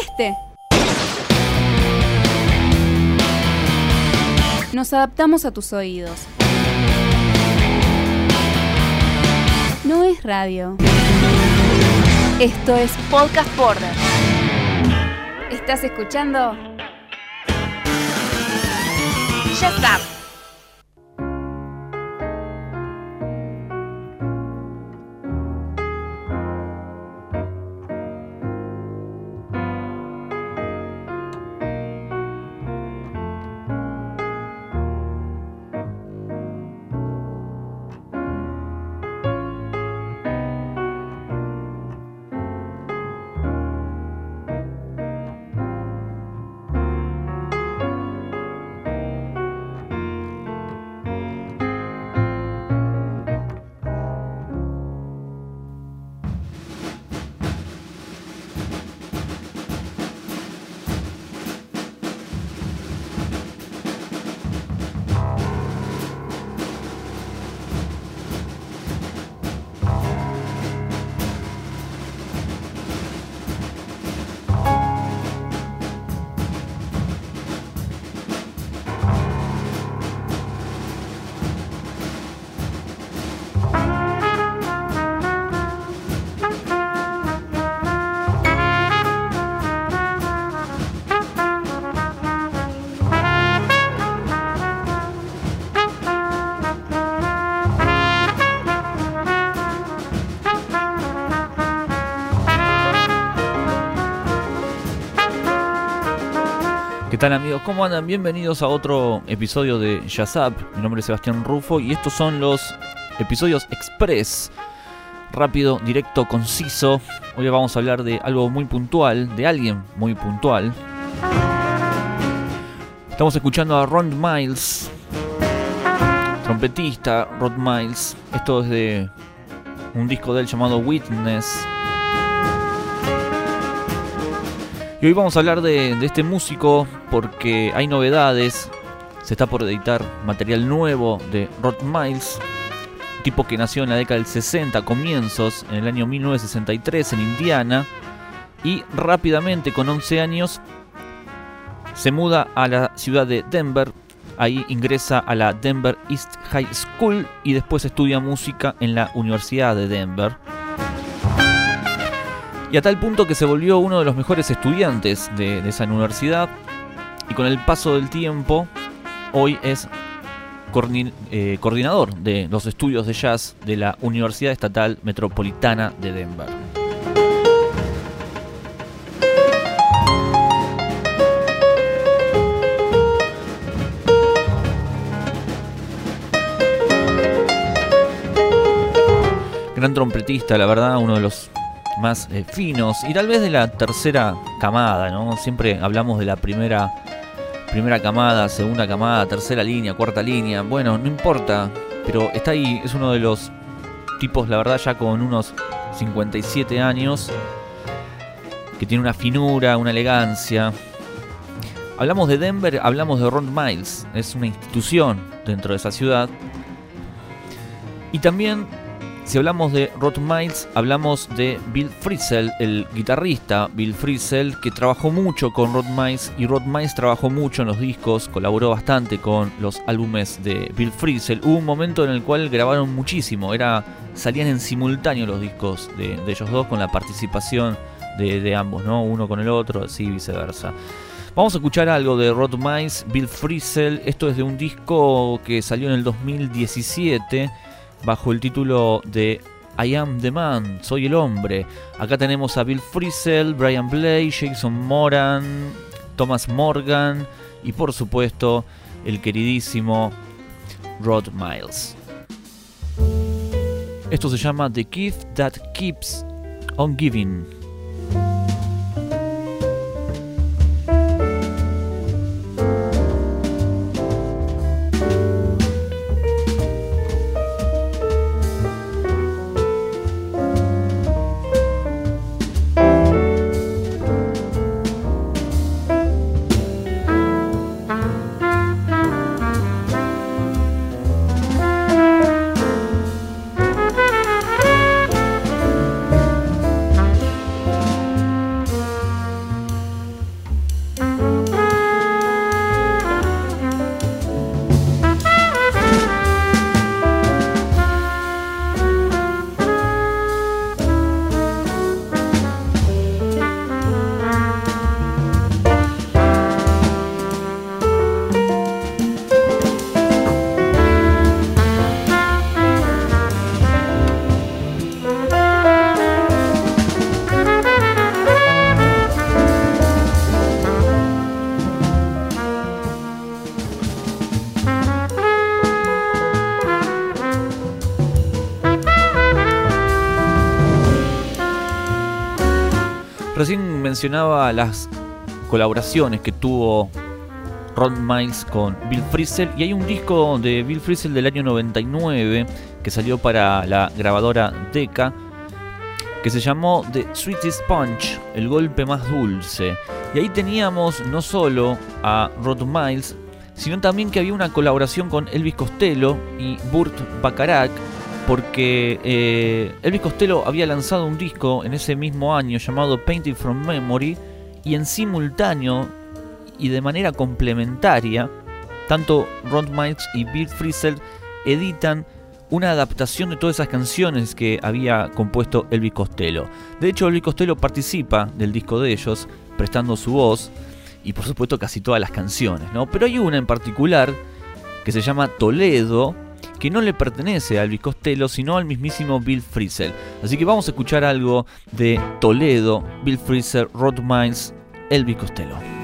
Este. Nos adaptamos a tus oídos. No es radio. Esto es Podcast Border. ¿Estás escuchando? Shut up. ¿Qué tal amigos? ¿Cómo andan? Bienvenidos a otro episodio de Up. Mi nombre es Sebastián Rufo y estos son los episodios express. Rápido, directo, conciso. Hoy vamos a hablar de algo muy puntual, de alguien muy puntual. Estamos escuchando a Ron Miles, trompetista Ron Miles. Esto es de un disco de él llamado Witness. Y hoy vamos a hablar de, este músico porque hay novedades. Se está por editar material nuevo de Rod Miles, tipo que nació en la década del 60, comienzos, en el año 1963 en Indiana. Y rápidamente, con 11 años, se muda a la ciudad de Denver. Ahí ingresa a la Denver East High School y después estudia música en la Universidad de Denver y a tal punto que se volvió uno de los mejores estudiantes de, esa universidad y con el paso del tiempo hoy es eh, coordinador de los estudios de jazz de la Universidad Estatal Metropolitana de Denver. Gran trompetista, la verdad, uno de los más eh, finos y tal vez de la tercera camada, ¿no? Siempre hablamos de la primera, primera camada, segunda camada, tercera línea, cuarta línea. Bueno, no importa, pero está ahí, es uno de los tipos, la verdad, ya con unos 57 años, que tiene una finura, una elegancia. Hablamos de Denver, hablamos de Ron Miles, es una institución dentro de esa ciudad. Y también si hablamos de Rod Miles, hablamos de Bill Frisell, el guitarrista Bill Frisell, que trabajó mucho con Rod Miles y Rod Miles trabajó mucho en los discos, colaboró bastante con los álbumes de Bill Frisell. Hubo un momento en el cual grabaron muchísimo, era, salían en simultáneo los discos de, ellos dos con la participación de, ambos, ¿no? uno con el otro, así viceversa. Vamos a escuchar algo de Rod Miles, Bill Frisell. Esto es de un disco que salió en el 2017 bajo el título de I Am the Man, Soy el Hombre. Acá tenemos a Bill Frisell, Brian Blake, Jason Moran, Thomas Morgan y por supuesto el queridísimo Rod Miles. Esto se llama The Gift That Keeps On Giving. Recién mencionaba las colaboraciones que tuvo Ron Miles con Bill Frisell y hay un disco de Bill Frisell del año 99 que salió para la grabadora Decca que se llamó The Sweetest Punch, el golpe más dulce. Y ahí teníamos no solo a Rod Miles, sino también que había una colaboración con Elvis Costello y Burt Bacharach, porque eh, Elvis Costello había lanzado un disco en ese mismo año llamado Painted from Memory, y en simultáneo y de manera complementaria, tanto Rod Miles y Bill Frisell editan una adaptación de todas esas canciones que había compuesto Elvis Costello. De hecho, Elvis Costello participa del disco de ellos, prestando su voz y por supuesto casi todas las canciones, ¿no? Pero hay una en particular que se llama Toledo, que no le pertenece a Elvis Costello, sino al mismísimo Bill Frisell. Así que vamos a escuchar algo de Toledo, Bill Frisell, Rod Miles, Elvis Costello.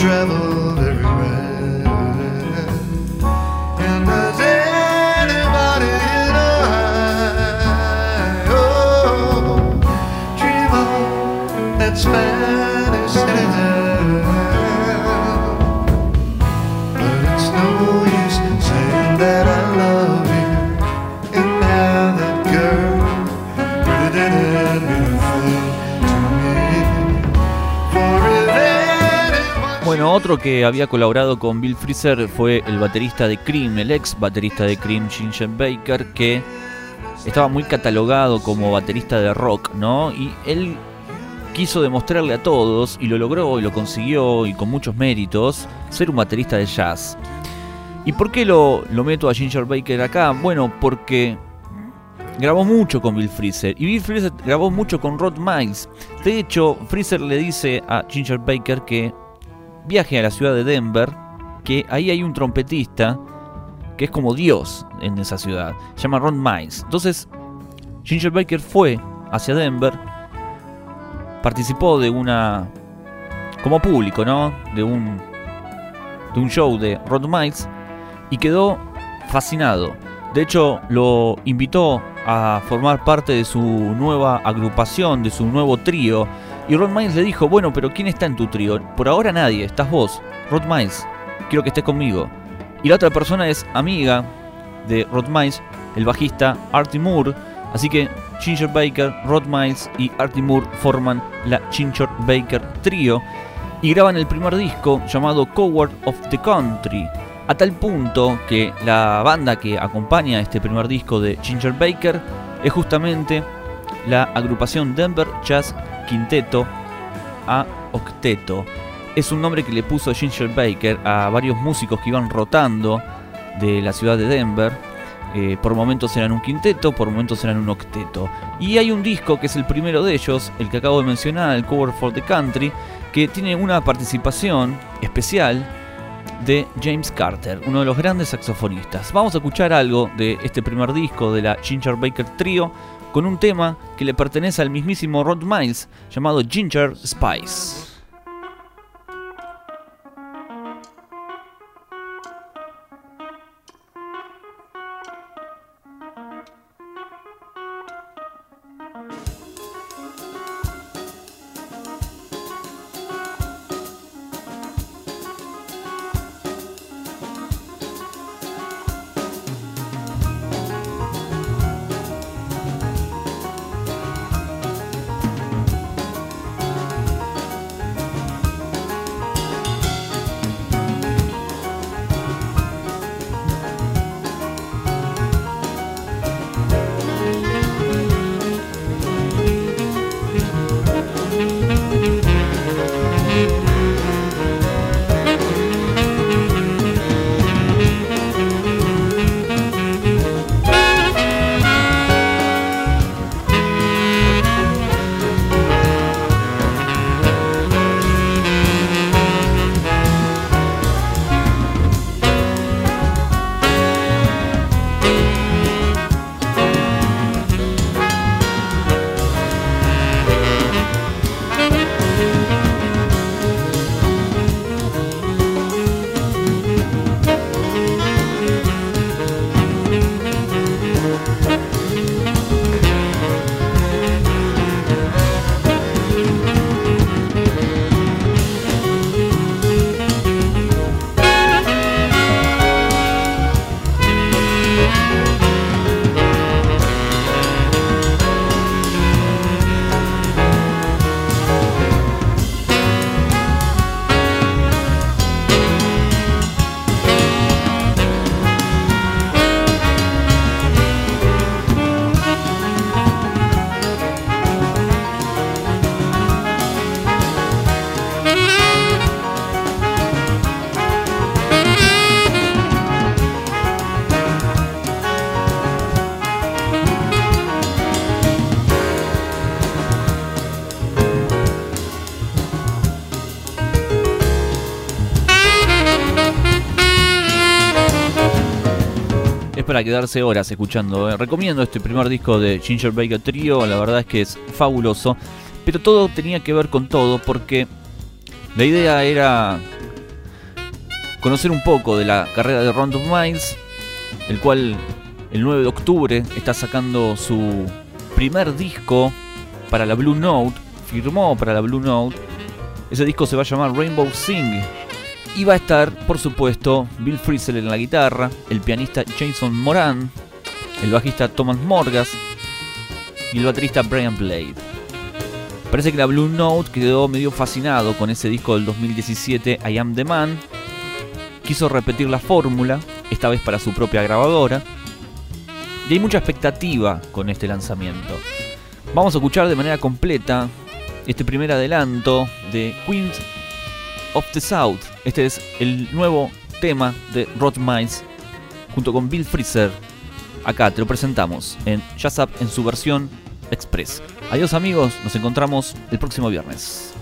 travel que había colaborado con Bill Freezer fue el baterista de Cream, el ex baterista de Cream, Ginger Baker, que estaba muy catalogado como baterista de rock, ¿no? Y él quiso demostrarle a todos, y lo logró, y lo consiguió, y con muchos méritos, ser un baterista de jazz. ¿Y por qué lo, lo meto a Ginger Baker acá? Bueno, porque grabó mucho con Bill Freezer y Bill Freezer grabó mucho con Rod Miles. De hecho, Freezer le dice a Ginger Baker que viaje a la ciudad de Denver, que ahí hay un trompetista que es como Dios en esa ciudad, se llama Ron Miles. Entonces, Ginger Baker fue hacia Denver, participó de una, como público, ¿no? De un, de un show de Ron Miles y quedó fascinado. De hecho, lo invitó a formar parte de su nueva agrupación, de su nuevo trío y Rod Miles le dijo, bueno, pero ¿quién está en tu trío? Por ahora nadie, estás vos, Rod Miles, quiero que estés conmigo. Y la otra persona es amiga de Rod Miles, el bajista Artie Moore, así que Ginger Baker, Rod Miles y Artie Moore forman la Ginger Baker Trio y graban el primer disco llamado Coward of the Country, a tal punto que la banda que acompaña este primer disco de Ginger Baker es justamente la agrupación Denver Jazz quinteto a octeto. Es un nombre que le puso Ginger Baker a varios músicos que iban rotando de la ciudad de Denver. Eh, por momentos eran un quinteto, por momentos eran un octeto. Y hay un disco que es el primero de ellos, el que acabo de mencionar, el Cover for the Country, que tiene una participación especial de James Carter, uno de los grandes saxofonistas. Vamos a escuchar algo de este primer disco de la Ginger Baker Trio con un tema que le pertenece al mismísimo Rod Miles llamado Ginger Spice. Para quedarse horas escuchando. ¿eh? Recomiendo este primer disco de Ginger Baker Trio, la verdad es que es fabuloso. Pero todo tenía que ver con todo porque la idea era conocer un poco de la carrera de Round of Minds, el cual el 9 de octubre está sacando su primer disco para la Blue Note, firmó para la Blue Note. Ese disco se va a llamar Rainbow Sing. Y va a estar, por supuesto, Bill Frisell en la guitarra, el pianista Jason Moran, el bajista Thomas Morgas y el baterista Brian Blade. Parece que la Blue Note quedó medio fascinado con ese disco del 2017, I Am the Man. Quiso repetir la fórmula, esta vez para su propia grabadora. Y hay mucha expectativa con este lanzamiento. Vamos a escuchar de manera completa este primer adelanto de Queens of the South. Este es el nuevo tema de Rod Miles junto con Bill Freezer. Acá te lo presentamos en Jazz en su versión Express. Adiós amigos, nos encontramos el próximo viernes.